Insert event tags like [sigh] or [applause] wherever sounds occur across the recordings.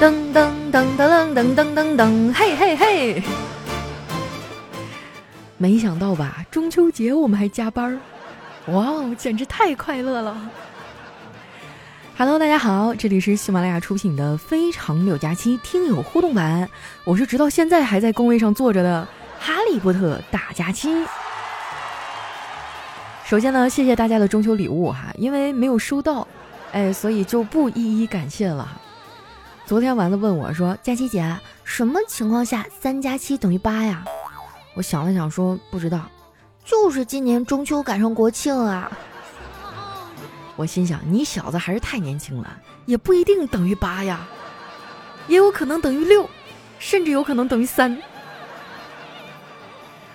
噔噔噔噔噔噔噔噔，嘿嘿嘿！没想到吧，中秋节我们还加班儿，哇哦，简直太快乐了！Hello，大家好，这里是喜马拉雅出品的《非常六加七》听友互动版，我是直到现在还在工位上坐着的哈利波特大假期。首先呢，谢谢大家的中秋礼物哈，因为没有收到。哎，所以就不一一感谢了。昨天丸子问我说：“佳琪姐，什么情况下三加七等于八呀？”我想了想说：“不知道，就是今年中秋赶上国庆啊。”我心想：“你小子还是太年轻了，也不一定等于八呀，也有可能等于六，甚至有可能等于三。”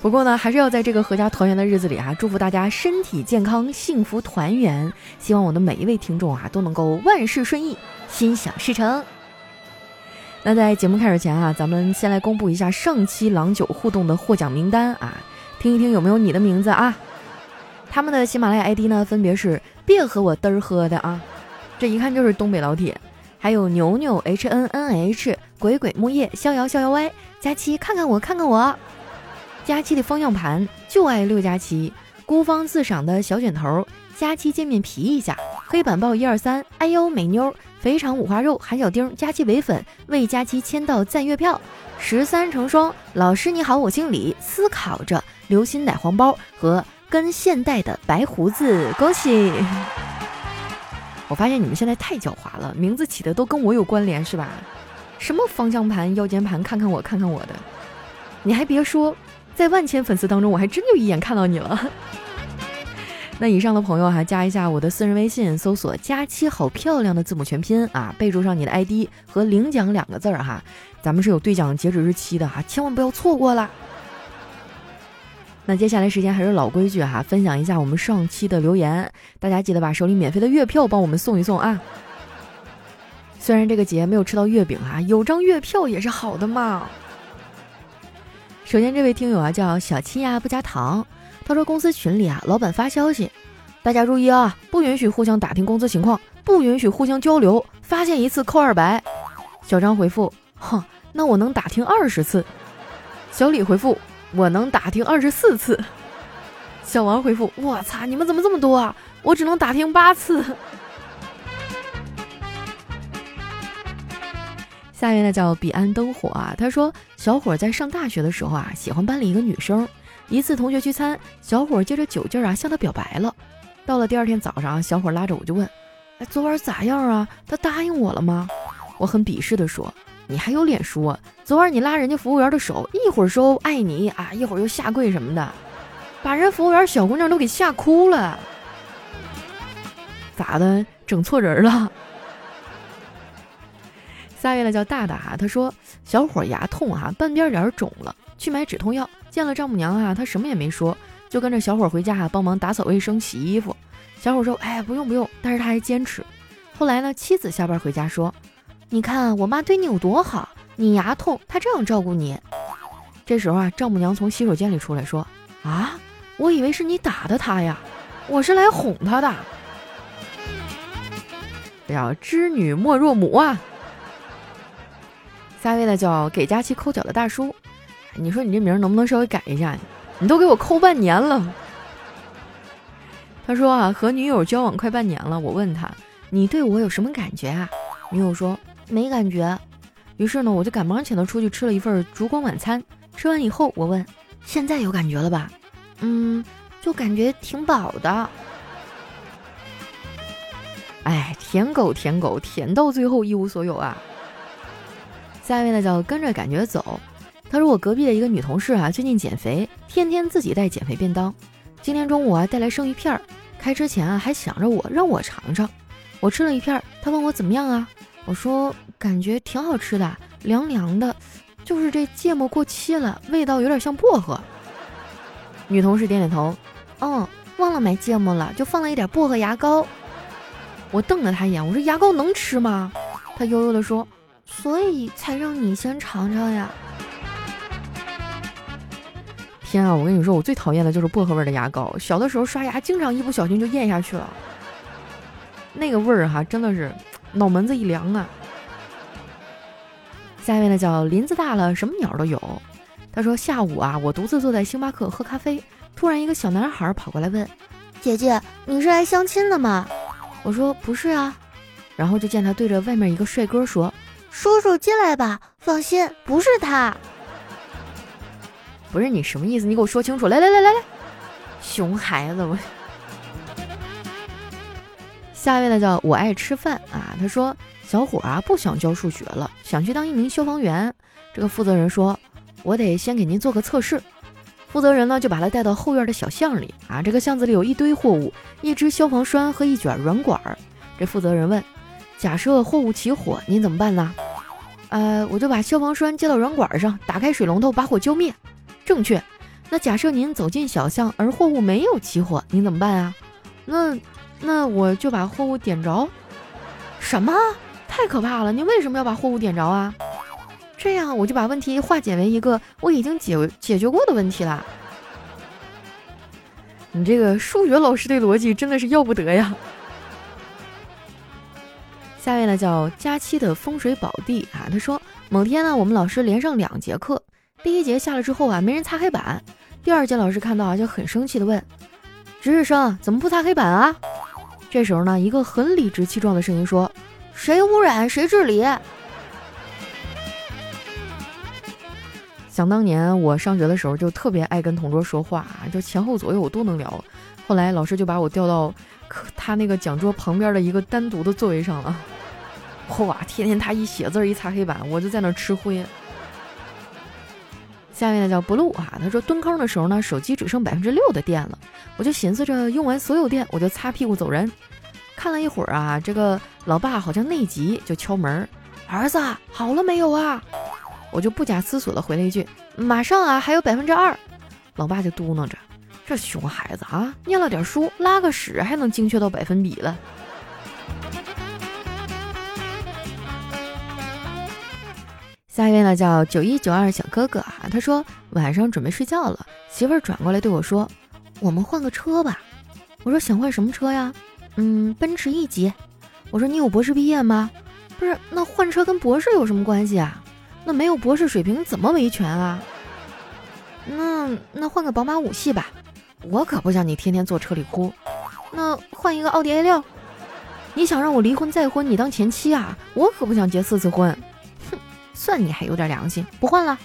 不过呢，还是要在这个阖家团圆的日子里啊，祝福大家身体健康、幸福团圆。希望我的每一位听众啊，都能够万事顺意、心想事成。那在节目开始前啊，咱们先来公布一下上期郎酒互动的获奖名单啊，听一听有没有你的名字啊？他们的喜马拉雅 ID 呢，分别是别和我嘚儿喝的啊，这一看就是东北老铁。还有牛牛 H N N H、鬼鬼木叶、逍遥逍遥歪、佳期看看我看看我。佳期的方向盘就爱六加七，孤芳自赏的小卷头，佳期见面皮一下，黑板报一二三，哎呦美妞，肥肠五花肉，韩小丁，佳期唯粉为佳期签到赞月票，十三成双，老师你好，我姓李，思考着流心奶黄包和跟现代的白胡子，恭喜！我发现你们现在太狡猾了，名字起的都跟我有关联是吧？什么方向盘、腰间盘，看看我，看看我的，你还别说。在万千粉丝当中，我还真就一眼看到你了。那以上的朋友哈，加一下我的私人微信，搜索“佳期好漂亮”的字母全拼啊，备注上你的 ID 和领奖两个字儿哈。咱们是有兑奖截止日期的哈，千万不要错过了。那接下来时间还是老规矩哈，分享一下我们上期的留言，大家记得把手里免费的月票帮我们送一送啊。虽然这个节没有吃到月饼哈，有张月票也是好的嘛。首先，这位听友啊叫小七呀不加糖，他说公司群里啊，老板发消息，大家注意啊，不允许互相打听工资情况，不允许互相交流，发现一次扣二百。小张回复，哼，那我能打听二十次。小李回复，我能打听二十四次。小王回复，我擦，你们怎么这么多啊？我只能打听八次。下面呢叫彼岸灯火啊，他说小伙在上大学的时候啊，喜欢班里一个女生。一次同学聚餐，小伙借着酒劲儿啊向她表白了。到了第二天早上，小伙拉着我就问：“哎，昨晚咋样啊？他答应我了吗？”我很鄙视的说：“你还有脸说？昨晚你拉人家服务员的手，一会儿说爱你啊，一会儿又下跪什么的，把人服务员小姑娘都给吓哭了。咋的？整错人了？” [laughs] 下一位呢叫大大哈，他说小伙牙痛哈，半边脸肿了，去买止痛药。见了丈母娘啊，他什么也没说，就跟着小伙回家啊，帮忙打扫卫生、洗衣服。小伙说：“哎，不用不用。”但是他还坚持。后来呢，妻子下班回家说：“你看我妈对你有多好，你牙痛，她这样照顾你。”这时候啊，丈母娘从洗手间里出来说：“啊，我以为是你打的她呀，我是来哄她的。”叫知女莫若母啊。下一位呢叫给佳期抠脚的大叔，你说你这名能不能稍微改一下？你都给我抠半年了。他说啊，和女友交往快半年了，我问他，你对我有什么感觉啊？女友说没感觉。于是呢，我就赶忙请他出去吃了一份烛光晚餐。吃完以后，我问，现在有感觉了吧？嗯，就感觉挺饱的。哎，舔狗舔狗，舔到最后一无所有啊！下一位呢叫跟着感觉走，他说我隔壁的一个女同事啊，最近减肥，天天自己带减肥便当。今天中午啊带来生鱼片儿，开车前啊还想着我让我尝尝。我吃了一片，他问我怎么样啊？我说感觉挺好吃的，凉凉的，就是这芥末过期了，味道有点像薄荷。女同事点点头，嗯，忘了买芥末了，就放了一点薄荷牙膏。我瞪了他一眼，我说牙膏能吃吗？他悠悠地说。所以才让你先尝尝呀！天啊，我跟你说，我最讨厌的就是薄荷味的牙膏。小的时候刷牙，经常一不小心就咽下去了，那个味儿哈，真的是脑门子一凉啊！下一位呢叫林子大了，什么鸟都有。他说下午啊，我独自坐在星巴克喝咖啡，突然一个小男孩跑过来问：“姐姐，你是来相亲的吗？”我说：“不是啊。”然后就见他对着外面一个帅哥说：“叔叔进来吧，放心，不是他。”不是你什么意思？你给我说清楚！来来来来来，熊孩子我。下一位呢叫我爱吃饭啊，他说。小伙啊，不想教数学了，想去当一名消防员。这个负责人说：“我得先给您做个测试。”负责人呢，就把他带到后院的小巷里啊。这个巷子里有一堆货物，一支消防栓和一卷软管。这负责人问：“假设货物起火，您怎么办呢？”呃，我就把消防栓接到软管上，打开水龙头把火浇灭。正确。那假设您走进小巷，而货物没有起火，您怎么办啊？那那我就把货物点着。什么？太可怕了！你为什么要把货物点着啊？这样我就把问题化解为一个我已经解解决过的问题了。你这个数学老师的逻辑真的是要不得呀！下面呢叫佳期的风水宝地啊，他说某天呢我们老师连上两节课，第一节下了之后啊没人擦黑板，第二节老师看到啊就很生气的问：值日生怎么不擦黑板啊？这时候呢一个很理直气壮的声音说。谁污染谁治理。想当年我上学的时候，就特别爱跟同桌说话，就前后左右我都能聊。后来老师就把我调到他那个讲桌旁边的一个单独的座位上了。哇，天天他一写字一擦黑板，我就在那吃灰。下面呢叫 blue 啊，他说蹲坑的时候呢，手机只剩百分之六的电了，我就寻思着用完所有电，我就擦屁股走人。看了一会儿啊，这个老爸好像内急，就敲门：“儿子好了没有啊？”我就不假思索的回了一句：“马上啊，还有百分之二。”老爸就嘟囔着：“这熊孩子啊，念了点书，拉个屎还能精确到百分比了。”下一位呢叫九一九二小哥哥啊，他说晚上准备睡觉了，媳妇儿转过来对我说：“我们换个车吧。”我说：“想换什么车呀？”嗯，奔驰 E 级。我说你有博士毕业吗？不是，那换车跟博士有什么关系啊？那没有博士水平怎么维权啊？那那换个宝马五系吧。我可不想你天天坐车里哭。那换一个奥迪 A 六。你想让我离婚再婚，你当前妻啊？我可不想结四次婚。算你还有点良心，不换了。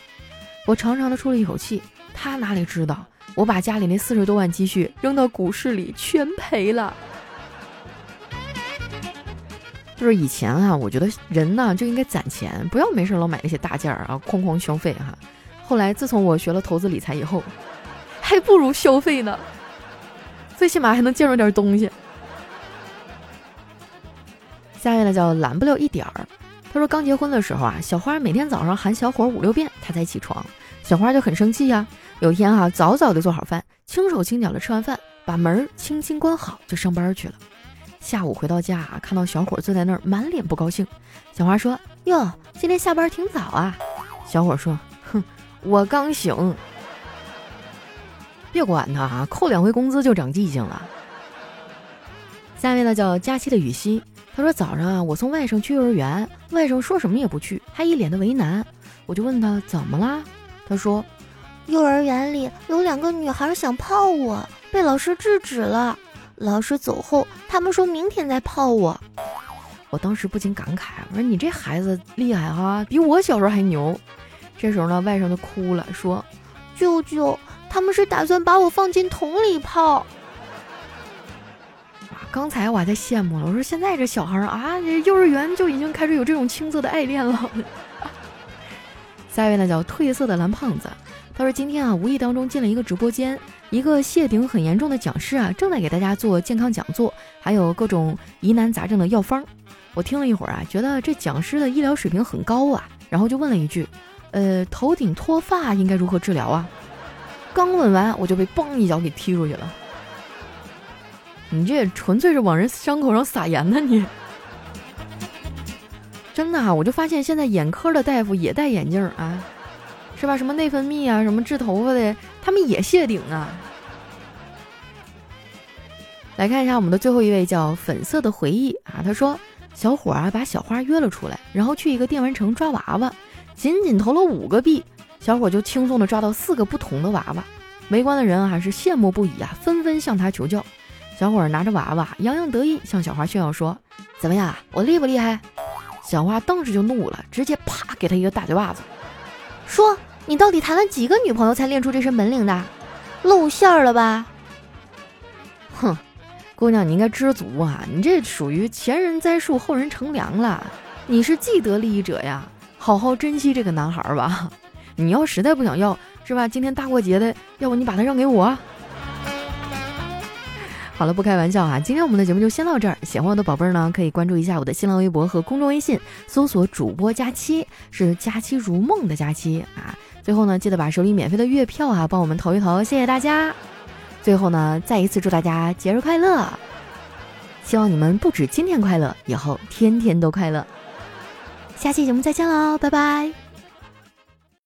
我长长的出了一口气。他哪里知道，我把家里那四十多万积蓄扔到股市里，全赔了。就是以前啊，我觉得人呢就应该攒钱，不要没事老买那些大件儿啊，哐哐消费哈。后来自从我学了投资理财以后，还不如消费呢，最起码还能见着点东西。下面呢叫懒不了一点儿，他说刚结婚的时候啊，小花每天早上喊小伙五六遍，他才起床，小花就很生气呀。有一天哈，早早的做好饭，轻手轻脚的吃完饭，把门轻轻关好，就上班去了。下午回到家，看到小伙坐在那儿，满脸不高兴。小花说：“哟，今天下班挺早啊。”小伙说：“哼，我刚醒。”别管他啊，扣两回工资就长记性了。下面呢叫佳期的雨熙，他说早上啊，我送外甥去幼儿园，外甥说什么也不去，还一脸的为难。我就问他怎么啦？他说：“幼儿园里有两个女孩想泡我，被老师制止了。”老师走后，他们说明天再泡我。我当时不禁感慨：“我说你这孩子厉害哈，比我小时候还牛。”这时候呢，外甥就哭了，说：“舅舅，他们是打算把我放进桶里泡。”刚才我还在羡慕了，我说现在这小孩啊，这幼儿园就已经开始有这种青涩的爱恋了。下一位呢，叫褪色的蓝胖子。他说：“今天啊，无意当中进了一个直播间，一个谢顶很严重的讲师啊，正在给大家做健康讲座，还有各种疑难杂症的药方。我听了一会儿啊，觉得这讲师的医疗水平很高啊，然后就问了一句：‘呃，头顶脱发应该如何治疗啊？’刚问完，我就被嘣一脚给踢出去了。你这也纯粹是往人伤口上撒盐呢！你真的啊，我就发现现在眼科的大夫也戴眼镜啊。”是吧？什么内分泌啊，什么治头发的，他们也谢顶啊。来看一下我们的最后一位，叫粉色的回忆啊。他说，小伙啊把小花约了出来，然后去一个电玩城抓娃娃，仅仅投了五个币，小伙就轻松的抓到四个不同的娃娃。围观的人啊是羡慕不已啊，纷纷向他求教。小伙拿着娃娃，洋洋得意，向小花炫耀说：“怎么样，我厉不厉害？”小花当时就怒了，直接啪给他一个大嘴巴子，说：“你到底谈了几个女朋友才练出这身本领的？露馅了吧？”哼，姑娘，你应该知足啊，你这属于前人栽树，后人乘凉了。你是既得利益者呀，好好珍惜这个男孩吧。[laughs] 你要实在不想要，是吧？今天大过节的，要不你把他让给我。好了，不开玩笑啊！今天我们的节目就先到这儿。喜欢我的宝贝儿呢，可以关注一下我的新浪微博和公众微信，搜索主播佳期，是佳期如梦的佳期啊。最后呢，记得把手里免费的月票啊，帮我们投一投，谢谢大家。最后呢，再一次祝大家节日快乐！希望你们不止今天快乐，以后天天都快乐。下期节目再见喽，拜拜。